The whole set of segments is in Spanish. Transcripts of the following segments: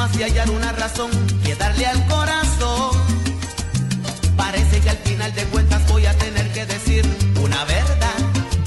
Más de hallar una razón que darle al corazón. Parece que al final de cuentas voy a tener que decir.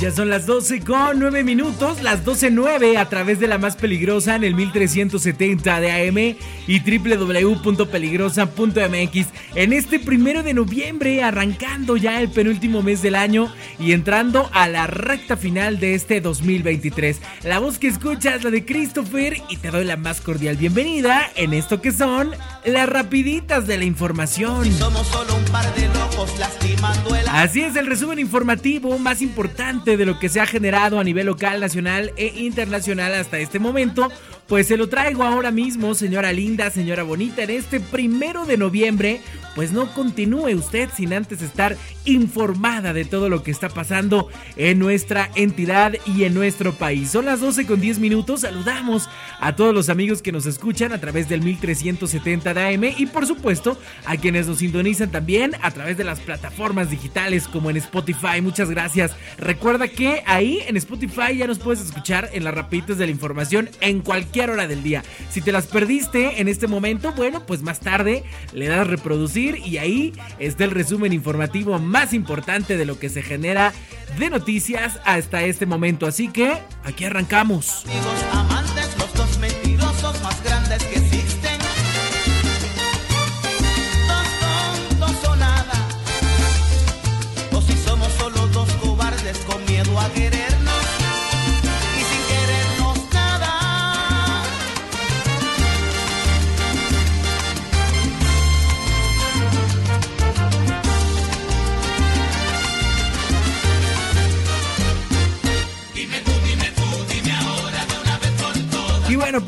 Ya son las 12 con 9 minutos, las 12.9 a través de la más peligrosa en el 1370 de AM y www.peligrosa.mx. En este primero de noviembre, arrancando ya el penúltimo mes del año y entrando a la recta final de este 2023. La voz que escuchas es la de Christopher y te doy la más cordial bienvenida en esto que son las rapiditas de la información. Somos solo un par de locos lastimando el Así es el resumen informativo más importante de lo que se ha generado a nivel local, nacional e internacional hasta este momento. Pues se lo traigo ahora mismo, señora linda, señora bonita, en este primero de noviembre. Pues no continúe usted sin antes estar informada de todo lo que está pasando en nuestra entidad y en nuestro país. Son las 12 con 10 minutos. Saludamos a todos los amigos que nos escuchan a través del 1370 de AM y por supuesto a quienes nos sintonizan también a través de las plataformas digitales como en Spotify. Muchas gracias. Recuerda que ahí en Spotify ya nos puedes escuchar en las rapiditas de la información en cualquier hora del día. Si te las perdiste en este momento, bueno, pues más tarde le das reproducir y ahí está el resumen informativo más importante de lo que se genera de noticias hasta este momento. Así que aquí arrancamos.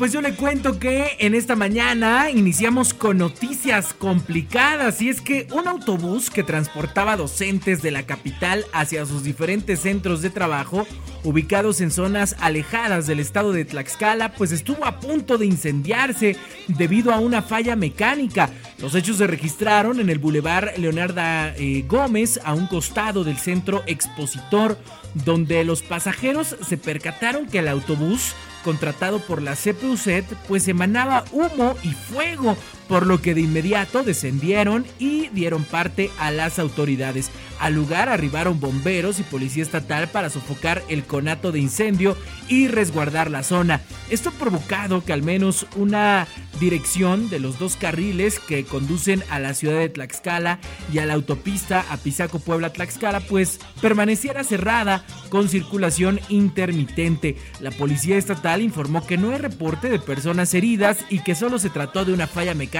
Pues yo le cuento que en esta mañana iniciamos con noticias complicadas y es que un autobús que transportaba docentes de la capital hacia sus diferentes centros de trabajo ubicados en zonas alejadas del estado de Tlaxcala pues estuvo a punto de incendiarse debido a una falla mecánica. Los hechos se registraron en el bulevar Leonarda eh, Gómez a un costado del centro expositor donde los pasajeros se percataron que el autobús contratado por la CPUZ pues emanaba humo y fuego, por lo que de inmediato descendieron y dieron parte a las autoridades. Al lugar arribaron bomberos y policía estatal para sofocar el conato de incendio y resguardar la zona. Esto ha provocado que al menos una dirección de los dos carriles que conducen a la ciudad de Tlaxcala y a la autopista Apizaco Puebla Tlaxcala pues permaneciera cerrada con circulación intermitente. La policía estatal informó que no hay reporte de personas heridas y que solo se trató de una falla mecánica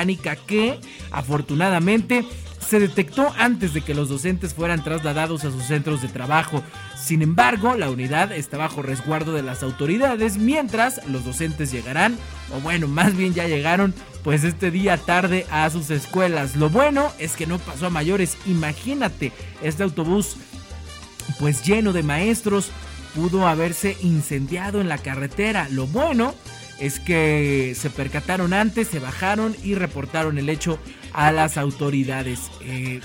que afortunadamente se detectó antes de que los docentes fueran trasladados a sus centros de trabajo. Sin embargo, la unidad está bajo resguardo de las autoridades mientras los docentes llegarán, o bueno, más bien ya llegaron, pues este día tarde a sus escuelas. Lo bueno es que no pasó a mayores. Imagínate, este autobús pues lleno de maestros pudo haberse incendiado en la carretera. Lo bueno es que se percataron antes, se bajaron y reportaron el hecho a las autoridades. Eh,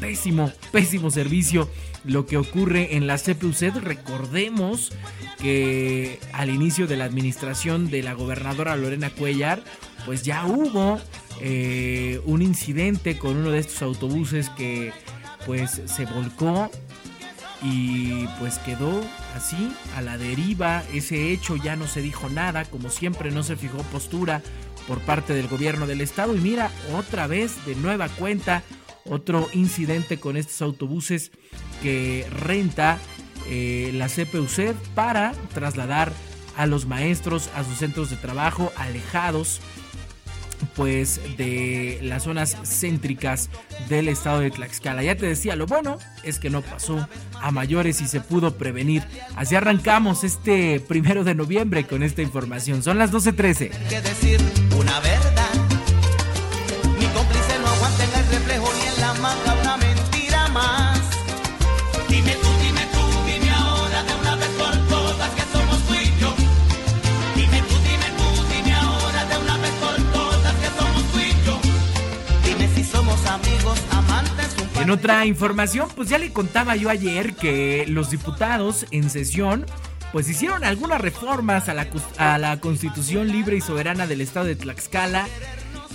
pésimo, pésimo servicio lo que ocurre en la CPUC. Recordemos que al inicio de la administración de la gobernadora Lorena Cuellar, pues ya hubo eh, un incidente con uno de estos autobuses que pues se volcó y pues quedó así a la deriva. Ese hecho ya no se dijo nada como siempre no se fijó postura por parte del gobierno del estado. Y mira otra vez de nueva cuenta otro incidente con estos autobuses que renta eh, la CPUC para trasladar a los maestros a sus centros de trabajo alejados pues de las zonas céntricas del estado de Tlaxcala. Ya te decía, lo bueno es que no pasó a mayores y se pudo prevenir. Así arrancamos este primero de noviembre con esta información. Son las 12.13. Que. Mi cómplice no aguanta en el reflejo ni en la manga una mentira más. En otra información, pues ya le contaba yo ayer que los diputados en sesión pues hicieron algunas reformas a la, Constitución Libre y Soberana del Estado de Tlaxcala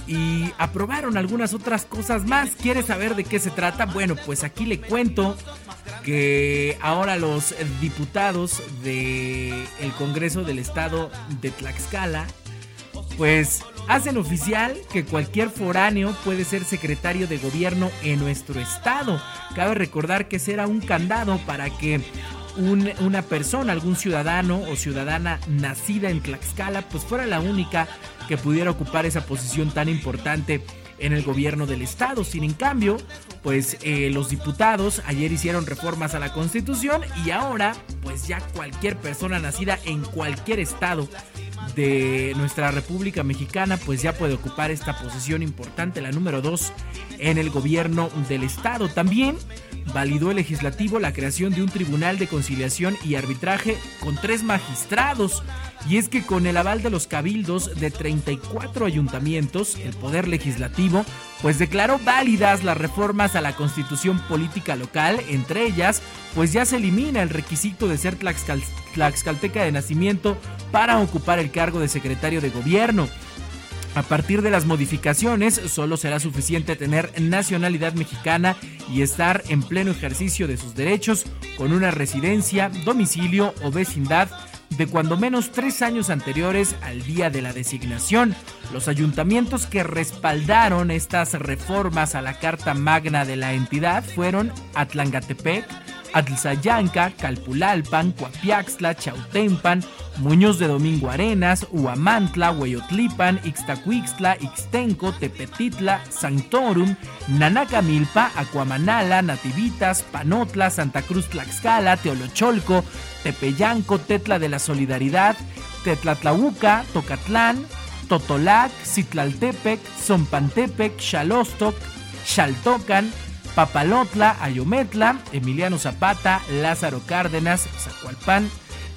y aprobaron algunas otras cosas más. ¿Quiere saber de qué se trata? Bueno, pues aquí le cuento que ahora los diputados del el Congreso del Estado de Tlaxcala pues hacen oficial que cualquier foráneo puede ser secretario de gobierno en nuestro estado. Cabe recordar que será un candado para que un- una persona, algún ciudadano o ciudadana nacida en Tlaxcala, pues fuera la única que pudiera ocupar esa posición tan importante en el gobierno del estado. Sin en cambio, pues eh, los diputados ayer hicieron reformas a la constitución y ahora pues ya cualquier persona nacida en cualquier estado de nuestra República Mexicana, pues ya puede ocupar esta posición importante, la número 2 en el gobierno del estado. También validó el legislativo la creación de un tribunal de conciliación y arbitraje con tres magistrados. Y es que con el aval de los cabildos de 34 ayuntamientos, el Poder Legislativo pues declaró válidas las reformas a la constitución política local, entre ellas pues ya se elimina el requisito de ser tlaxcal- tlaxcalteca de nacimiento para ocupar el cargo de secretario de gobierno. A partir de las modificaciones, solo será suficiente tener nacionalidad mexicana y estar en pleno ejercicio de sus derechos con una residencia, domicilio o vecindad de cuando menos tres años anteriores al día de la designación. Los ayuntamientos que respaldaron estas reformas a la Carta Magna de la entidad fueron Atlangatepec, Atlzayanca, Calpulalpan, Coapiaxtla, Chautempan, Muñoz de Domingo Arenas, Huamantla, Hueyotlipan, Ixtacuixtla, Ixtenco, Tepetitla, Santorum, Nanacamilpa, Acuamanala, Nativitas, Panotla, Santa Cruz Tlaxcala, Teolocholco, Tepeyanco, Tetla de la Solidaridad, Tetlatlahuca, Tocatlán, Totolac, Citlaltepec, Zompantepec, Xalostoc, Xaltocan, Papalotla, Ayometla, Emiliano Zapata, Lázaro Cárdenas, Zacualpan,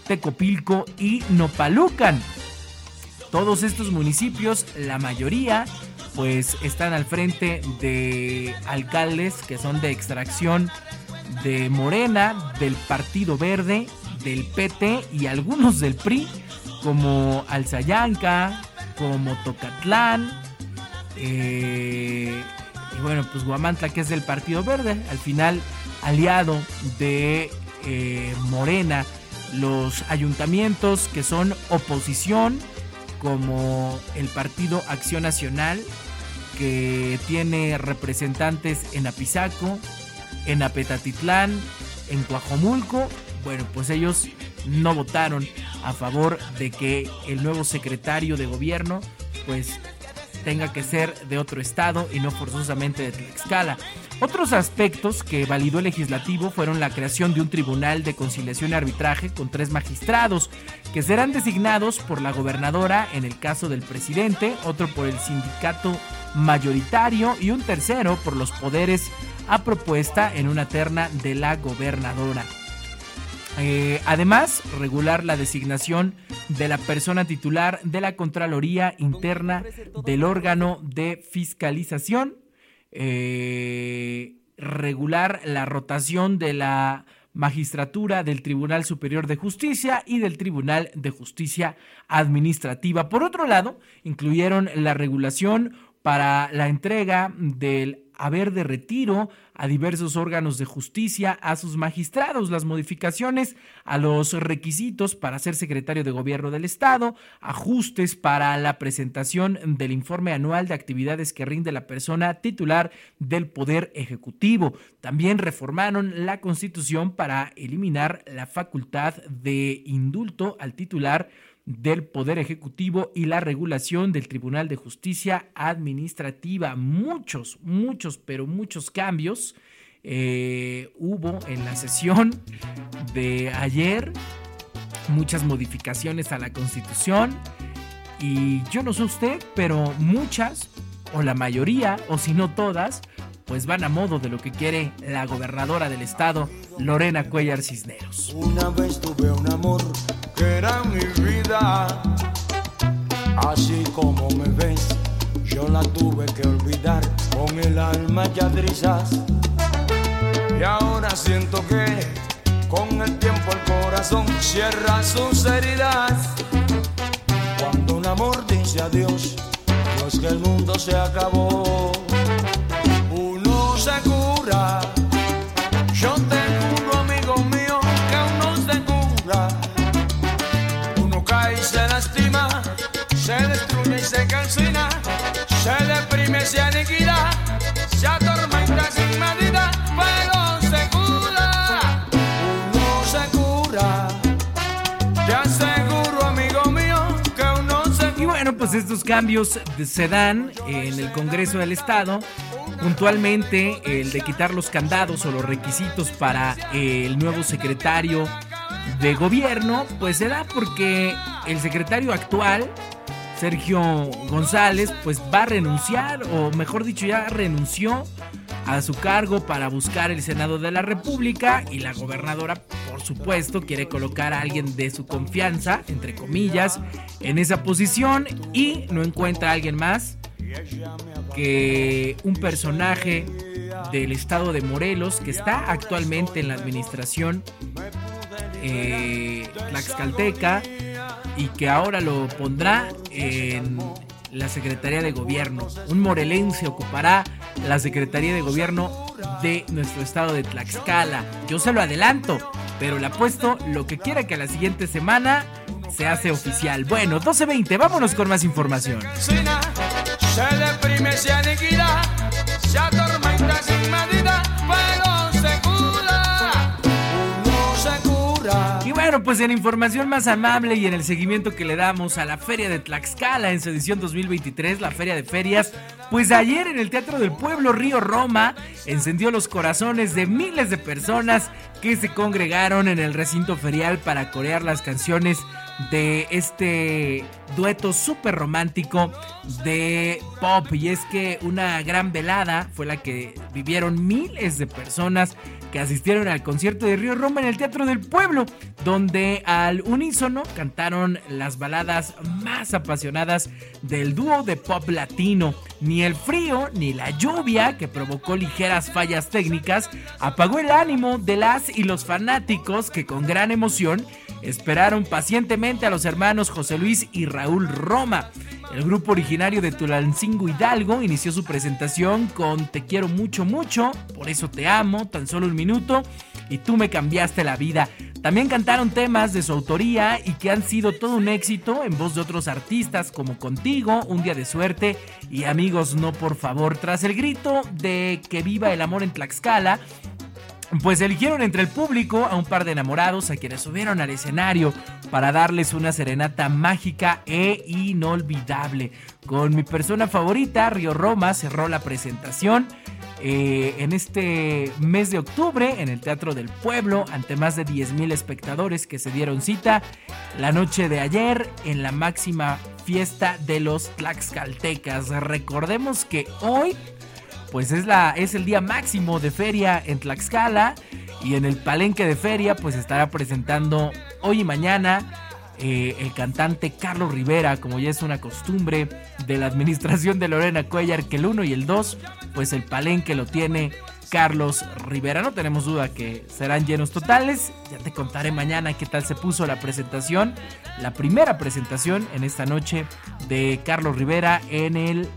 Tecopilco y Nopalucan. Todos estos municipios, la mayoría, pues están al frente de alcaldes que son de extracción de Morena, del Partido Verde, del PT y algunos del PRI, como Alzayanca, como Tocatlán, eh, y bueno, pues Guamantla, que es del Partido Verde, al final aliado de eh, Morena, los ayuntamientos que son oposición, como el Partido Acción Nacional, que tiene representantes en Apizaco, en Apetatitlán, en Coajomulco, bueno, pues ellos no votaron a favor de que el nuevo secretario de gobierno, pues tenga que ser de otro estado y no forzosamente de Tlaxcala. Otros aspectos que validó el legislativo fueron la creación de un tribunal de conciliación y arbitraje con tres magistrados que serán designados por la gobernadora en el caso del presidente, otro por el sindicato mayoritario y un tercero por los poderes a propuesta en una terna de la gobernadora. Eh, además, regular la designación de la persona titular de la Contraloría Interna del órgano de fiscalización. Eh, regular la rotación de la magistratura del Tribunal Superior de Justicia y del Tribunal de Justicia Administrativa. Por otro lado, incluyeron la regulación para la entrega del haber de retiro a diversos órganos de justicia, a sus magistrados, las modificaciones a los requisitos para ser secretario de gobierno del Estado, ajustes para la presentación del informe anual de actividades que rinde la persona titular del Poder Ejecutivo. También reformaron la Constitución para eliminar la facultad de indulto al titular del Poder Ejecutivo y la regulación del Tribunal de Justicia Administrativa. Muchos, muchos, pero muchos cambios eh, hubo en la sesión de ayer, muchas modificaciones a la Constitución y yo no sé usted, pero muchas, o la mayoría, o si no todas, pues van a modo de lo que quiere la gobernadora del estado, Lorena Cuellar Cisneros. Una vez tuve un amor que era mi vida, así como me ves, yo la tuve que olvidar con el alma ya trizas. Y ahora siento que con el tiempo el corazón cierra sus heridas. Cuando un amor dice adiós, no es que el mundo se acabó. Y bueno, pues estos cambios se dan en el Congreso del Estado. Puntualmente el de quitar los candados o los requisitos para el nuevo secretario de gobierno, pues se da porque el secretario actual, Sergio González, pues va a renunciar, o mejor dicho, ya renunció a su cargo para buscar el Senado de la República y la gobernadora, por supuesto, quiere colocar a alguien de su confianza, entre comillas, en esa posición y no encuentra a alguien más que un personaje del estado de Morelos que está actualmente en la administración eh, tlaxcalteca y que ahora lo pondrá en la Secretaría de Gobierno. Un morelense ocupará la Secretaría de Gobierno de nuestro estado de Tlaxcala. Yo se lo adelanto, pero le apuesto lo que quiera que a la siguiente semana se hace oficial. Bueno, 12.20, vámonos con más información. Pues en información más amable y en el seguimiento que le damos a la Feria de Tlaxcala en su edición 2023, la Feria de Ferias, pues ayer en el Teatro del Pueblo Río Roma encendió los corazones de miles de personas que se congregaron en el recinto ferial para corear las canciones de este dueto súper romántico de pop. Y es que una gran velada fue la que vivieron miles de personas que asistieron al concierto de Río Roma en el Teatro del Pueblo, donde al unísono cantaron las baladas más apasionadas del dúo de pop latino. Ni el frío ni la lluvia, que provocó ligeras fallas técnicas, apagó el ánimo de las y los fanáticos que con gran emoción esperaron pacientemente a los hermanos José Luis y Raúl Roma. El grupo originario de Tulancingo Hidalgo inició su presentación con Te quiero mucho, mucho, por eso te amo, tan solo un minuto, y tú me cambiaste la vida. También cantaron temas de su autoría y que han sido todo un éxito en voz de otros artistas como Contigo, Un Día de Suerte y Amigos No Por Favor. Tras el grito de Que viva el amor en Tlaxcala, pues eligieron entre el público a un par de enamorados a quienes subieron al escenario para darles una serenata mágica e inolvidable. Con mi persona favorita, Río Roma, cerró la presentación eh, en este mes de octubre en el Teatro del Pueblo ante más de 10.000 espectadores que se dieron cita la noche de ayer en la máxima fiesta de los Tlaxcaltecas. Recordemos que hoy pues es, la, es el día máximo de feria en Tlaxcala y en el palenque de feria pues estará presentando hoy y mañana eh, el cantante Carlos Rivera, como ya es una costumbre de la administración de Lorena Cuellar, que el 1 y el 2, pues el palenque lo tiene Carlos Rivera. No tenemos duda que serán llenos totales. Ya te contaré mañana qué tal se puso la presentación, la primera presentación en esta noche de Carlos Rivera en el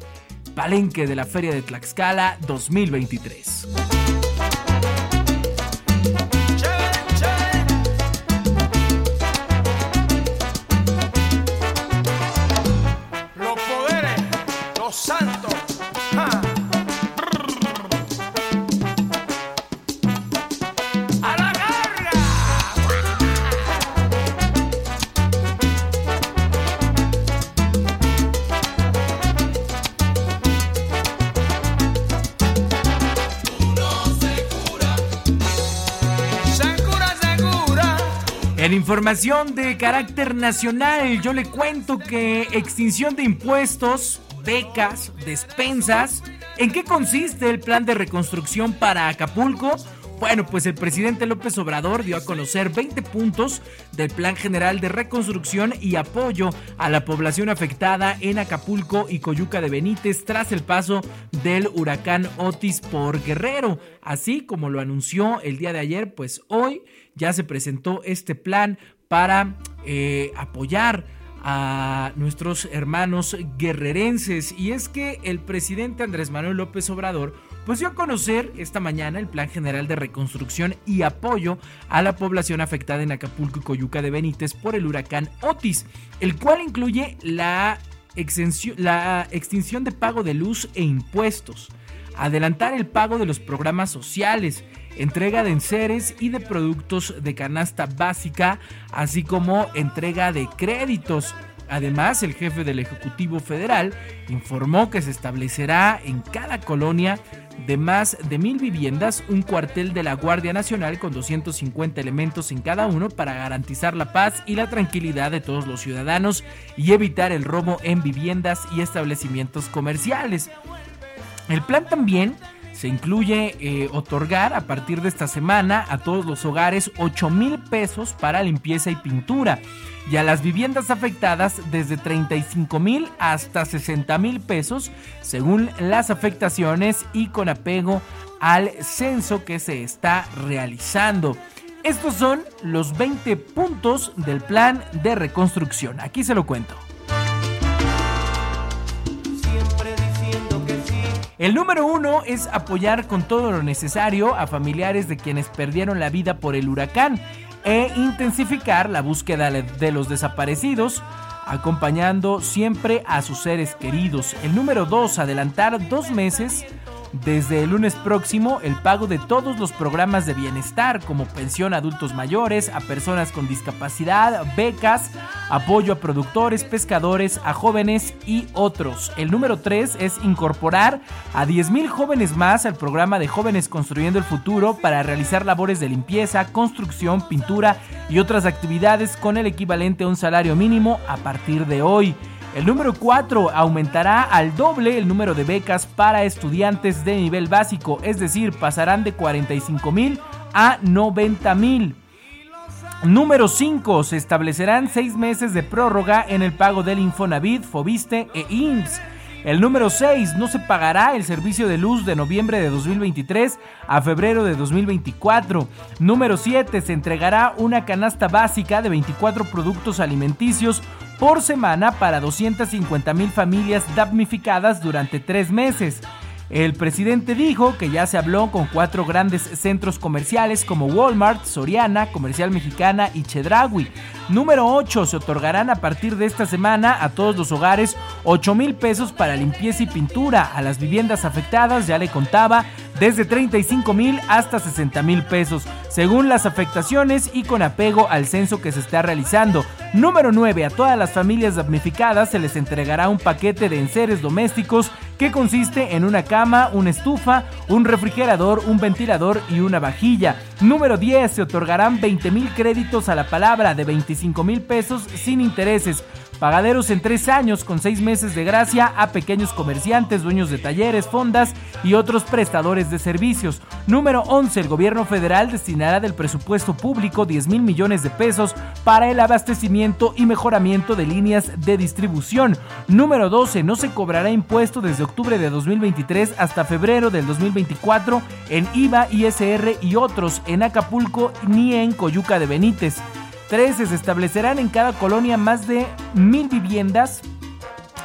Palenque de la Feria de Tlaxcala 2023. De carácter nacional, yo le cuento que extinción de impuestos becas, despensas. ¿En qué consiste el plan de reconstrucción para Acapulco? Bueno, pues el presidente López Obrador dio a conocer 20 puntos del Plan General de Reconstrucción y apoyo a la población afectada en Acapulco y Coyuca de Benítez tras el paso del huracán Otis por Guerrero. Así como lo anunció el día de ayer, pues hoy ya se presentó este plan para eh, apoyar a nuestros hermanos guerrerenses. Y es que el presidente Andrés Manuel López Obrador pues dio a conocer esta mañana el Plan General de Reconstrucción y Apoyo a la población afectada en Acapulco y Coyuca de Benítez por el huracán Otis, el cual incluye la, la extinción de pago de luz e impuestos, adelantar el pago de los programas sociales, entrega de enseres y de productos de canasta básica, así como entrega de créditos Además, el jefe del Ejecutivo Federal informó que se establecerá en cada colonia de más de mil viviendas un cuartel de la Guardia Nacional con 250 elementos en cada uno para garantizar la paz y la tranquilidad de todos los ciudadanos y evitar el robo en viviendas y establecimientos comerciales. El plan también se incluye eh, otorgar a partir de esta semana a todos los hogares 8 mil pesos para limpieza y pintura y a las viviendas afectadas desde 35 mil hasta 60 mil pesos según las afectaciones y con apego al censo que se está realizando. Estos son los 20 puntos del plan de reconstrucción. Aquí se lo cuento. El número uno es apoyar con todo lo necesario a familiares de quienes perdieron la vida por el huracán e intensificar la búsqueda de los desaparecidos, acompañando siempre a sus seres queridos. El número 2, adelantar dos meses desde el lunes próximo el pago de todos los programas de bienestar como pensión a adultos mayores, a personas con discapacidad, becas, apoyo a productores, pescadores, a jóvenes y otros. El número 3 es incorporar a 10.000 jóvenes más al programa de Jóvenes Construyendo el Futuro para realizar labores de limpieza, construcción, pintura y otras actividades con el equivalente a un salario mínimo a partir de hoy. El número 4 aumentará al doble el número de becas para estudiantes de nivel básico, es decir, pasarán de 45 mil a 90 mil. Número 5. Se establecerán seis meses de prórroga en el pago del Infonavit, Fobiste e IMSS. El número 6. No se pagará el servicio de luz de noviembre de 2023 a febrero de 2024. Número 7. Se entregará una canasta básica de 24 productos alimenticios por semana para 250 mil familias damnificadas durante tres meses. El presidente dijo que ya se habló con cuatro grandes centros comerciales como Walmart, Soriana, Comercial Mexicana y Chedraui. Número 8. Se otorgarán a partir de esta semana a todos los hogares 8 mil pesos para limpieza y pintura. A las viviendas afectadas, ya le contaba, desde 35 mil hasta 60 mil pesos, según las afectaciones y con apego al censo que se está realizando. Número 9. A todas las familias damnificadas se les entregará un paquete de enseres domésticos que consiste en una cama, una estufa, un refrigerador, un ventilador y una vajilla. Número 10. Se otorgarán 20 mil créditos a la palabra de 25 mil pesos sin intereses Pagaderos en tres años con seis meses de gracia a pequeños comerciantes, dueños de talleres, fondas y otros prestadores de servicios. Número 11. El gobierno federal destinará del presupuesto público 10 mil millones de pesos para el abastecimiento y mejoramiento de líneas de distribución. Número 12. No se cobrará impuesto desde octubre de 2023 hasta febrero del 2024 en IVA, ISR y otros en Acapulco ni en Coyuca de Benítez. 13. Se establecerán en cada colonia más de mil viviendas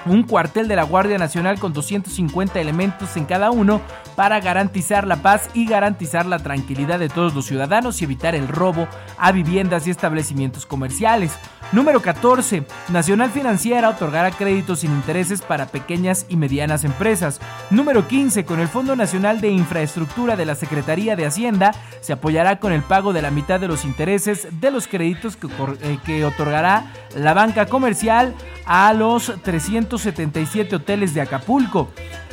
un cuartel de la Guardia Nacional con 250 elementos en cada uno para garantizar la paz y garantizar la tranquilidad de todos los ciudadanos y evitar el robo a viviendas y establecimientos comerciales. Número 14. Nacional Financiera otorgará créditos sin intereses para pequeñas y medianas empresas. Número 15. Con el Fondo Nacional de Infraestructura de la Secretaría de Hacienda se apoyará con el pago de la mitad de los intereses de los créditos que, eh, que otorgará la banca comercial a los 377 hoteles de Acapulco.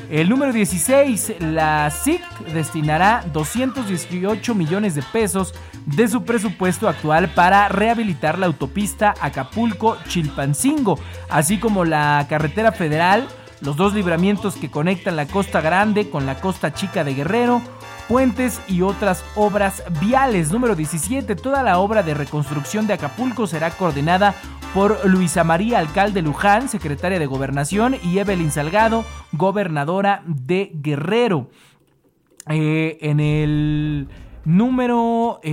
El número 16, la SIC destinará 218 millones de pesos de su presupuesto actual para rehabilitar la autopista Acapulco-Chilpancingo, así como la carretera federal los dos libramientos que conectan la Costa Grande con la Costa Chica de Guerrero, puentes y otras obras viales. Número 17, toda la obra de reconstrucción de Acapulco será coordinada por Luisa María Alcalde Luján, secretaria de Gobernación, y Evelyn Salgado, gobernadora de Guerrero. Eh, en el número 18,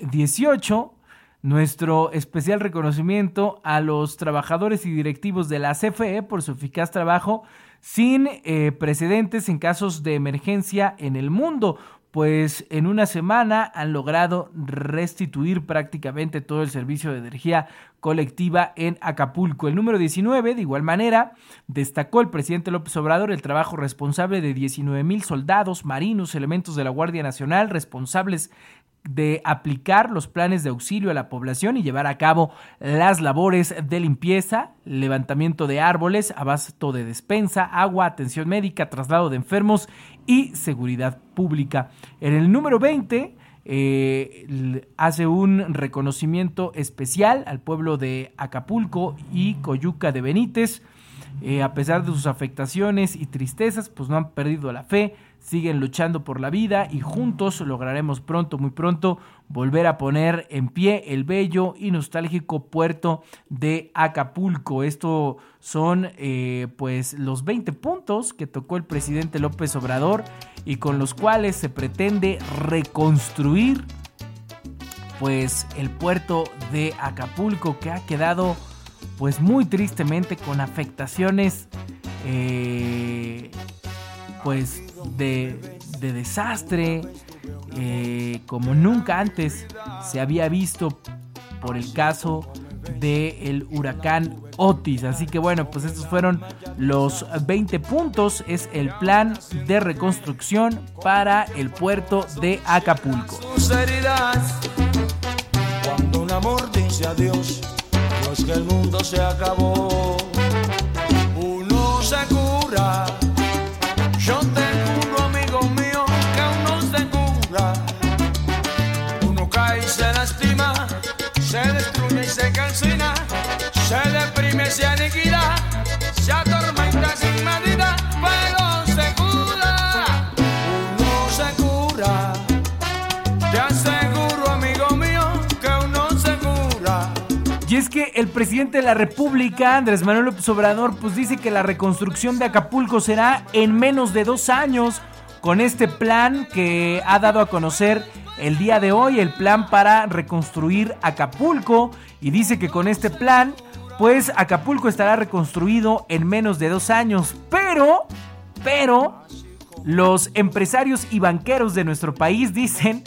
eh, nuestro especial reconocimiento a los trabajadores y directivos de la CFE por su eficaz trabajo sin eh, precedentes en casos de emergencia en el mundo, pues en una semana han logrado restituir prácticamente todo el servicio de energía colectiva en Acapulco. El número 19, de igual manera, destacó el presidente López Obrador el trabajo responsable de 19 mil soldados, marinos, elementos de la Guardia Nacional responsables de aplicar los planes de auxilio a la población y llevar a cabo las labores de limpieza, levantamiento de árboles, abasto de despensa, agua, atención médica, traslado de enfermos y seguridad pública. En el número 20 eh, hace un reconocimiento especial al pueblo de Acapulco y Coyuca de Benítez. Eh, a pesar de sus afectaciones y tristezas, pues no han perdido la fe, siguen luchando por la vida y juntos lograremos pronto, muy pronto, volver a poner en pie el bello y nostálgico puerto de Acapulco. Esto son eh, pues los 20 puntos que tocó el presidente López Obrador y con los cuales se pretende reconstruir pues el puerto de Acapulco que ha quedado pues muy tristemente con afectaciones eh, pues de, desastre eh, como nunca antes se había visto por el caso del huracán Otis. Así que bueno, pues estos fueron los 20 puntos. Es el plan de reconstrucción para el puerto de Acapulco. Cuando un amor dice adiós, no que el mundo se acabó. Uno se. El presidente de la República, Andrés Manuel López Obrador, pues dice que la reconstrucción de Acapulco será en menos de dos años con este plan que ha dado a conocer el día de hoy, el plan para reconstruir Acapulco. Y dice que con este plan pues Acapulco estará reconstruido en menos de dos años. Pero, pero, los empresarios y banqueros de nuestro país dicen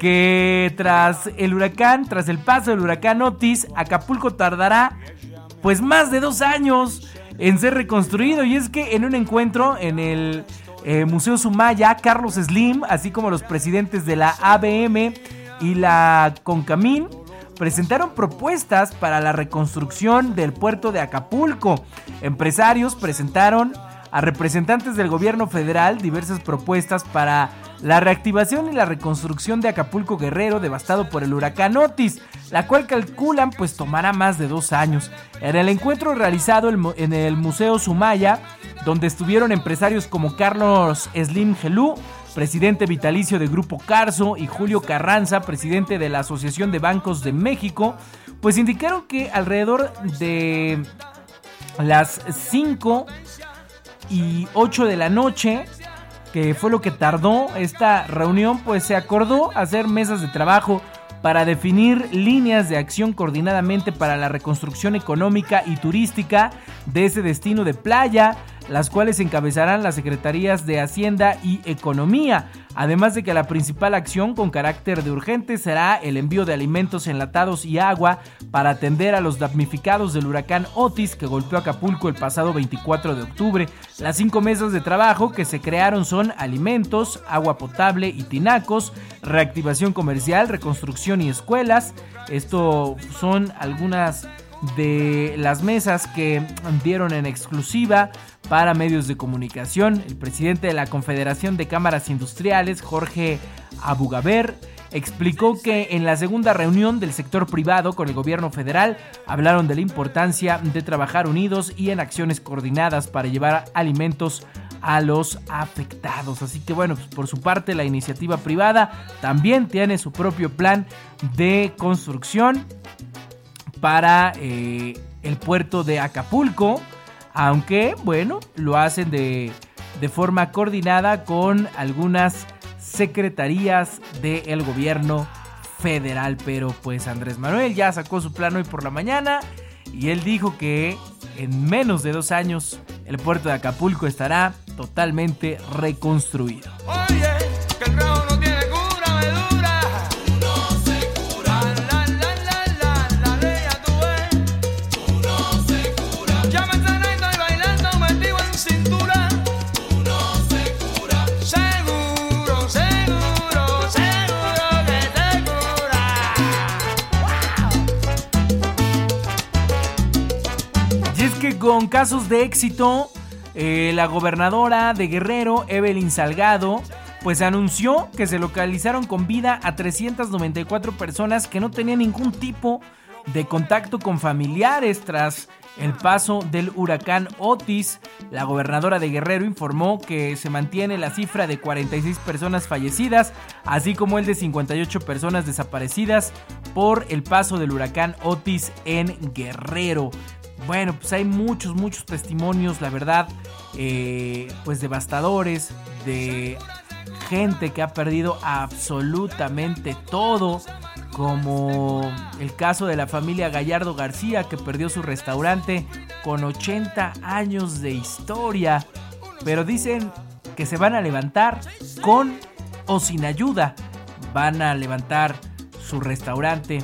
que tras el huracán, tras el paso del huracán Otis, Acapulco tardará pues más de dos años en ser reconstruido. Y es que en un encuentro en el eh, Museo Sumaya, Carlos Slim, así como los presidentes de la ABM y la Concamín, presentaron propuestas para la reconstrucción del puerto de Acapulco. Empresarios presentaron a representantes del gobierno federal diversas propuestas para la reactivación y la reconstrucción de Acapulco Guerrero devastado por el huracán Otis, la cual calculan pues tomará más de dos años. En el encuentro realizado en el Museo Sumaya, donde estuvieron empresarios como Carlos Slim Gelú, presidente vitalicio de Grupo Carso, y Julio Carranza, presidente de la Asociación de Bancos de México, pues indicaron que alrededor de las 5 y 8 de la noche, que fue lo que tardó esta reunión, pues se acordó hacer mesas de trabajo para definir líneas de acción coordinadamente para la reconstrucción económica y turística de ese destino de playa, las cuales encabezarán las Secretarías de Hacienda y Economía, además de que la principal acción con carácter de urgente será el envío de alimentos enlatados y agua para atender a los damnificados del huracán Otis que golpeó Acapulco el pasado 24 de octubre. Las cinco mesas de trabajo que se crearon son alimentos, agua potable y tinacos, reactivación comercial, reconstrucción y escuelas. Esto son algunas de las mesas que dieron en exclusiva para medios de comunicación. El presidente de la Confederación de Cámaras Industriales, Jorge Abugaber, explicó que en la segunda reunión del sector privado con el gobierno federal hablaron de la importancia de trabajar unidos y en acciones coordinadas para llevar alimentos a los afectados. Así que bueno, pues por su parte la iniciativa privada también tiene su propio plan de construcción para eh, el puerto de Acapulco, aunque bueno, lo hacen de, de forma coordinada con algunas secretarías del gobierno federal. Pero pues Andrés Manuel ya sacó su plan hoy por la mañana y él dijo que en menos de dos años el puerto de Acapulco estará totalmente reconstruido. Con casos de éxito, eh, la gobernadora de Guerrero, Evelyn Salgado, pues anunció que se localizaron con vida a 394 personas que no tenían ningún tipo de contacto con familiares tras el paso del huracán Otis. La gobernadora de Guerrero informó que se mantiene la cifra de 46 personas fallecidas, así como el de 58 personas desaparecidas por el paso del huracán Otis en Guerrero. Bueno, pues hay muchos, muchos testimonios, la verdad, eh, pues devastadores, de gente que ha perdido absolutamente todo, como el caso de la familia Gallardo García que perdió su restaurante con 80 años de historia, pero dicen que se van a levantar con o sin ayuda, van a levantar su restaurante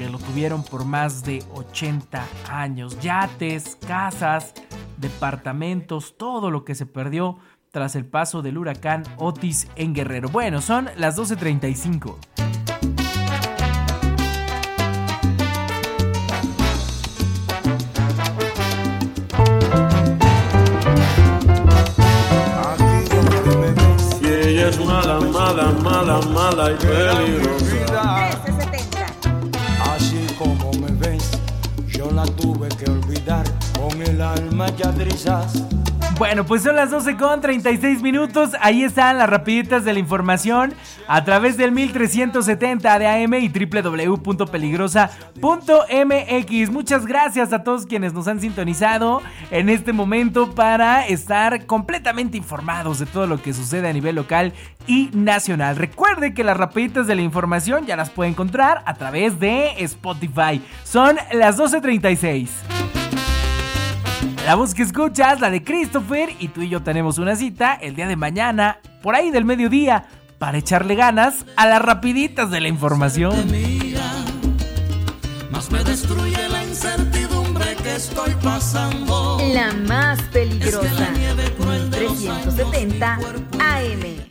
que lo tuvieron por más de 80 años. Yates, casas, departamentos, todo lo que se perdió tras el paso del huracán Otis en Guerrero. Bueno, son las 12.35. Si ella es mala, mala, mala, mala y peligrosa. El alma. Bueno, pues son las 12 con 36 minutos. Ahí están las rapiditas de la información a través del 1370 de AM y www.peligrosa.mx. Muchas gracias a todos quienes nos han sintonizado en este momento para estar completamente informados de todo lo que sucede a nivel local y nacional. Recuerde que las rapiditas de la información ya las puede encontrar a través de Spotify. Son las 12.36. La voz que escuchas, la de Christopher, y tú y yo tenemos una cita el día de mañana, por ahí del mediodía, para echarle ganas a las rapiditas de la información. Más me destruye la incertidumbre que estoy pasando. La más peligrosa. 370 AM.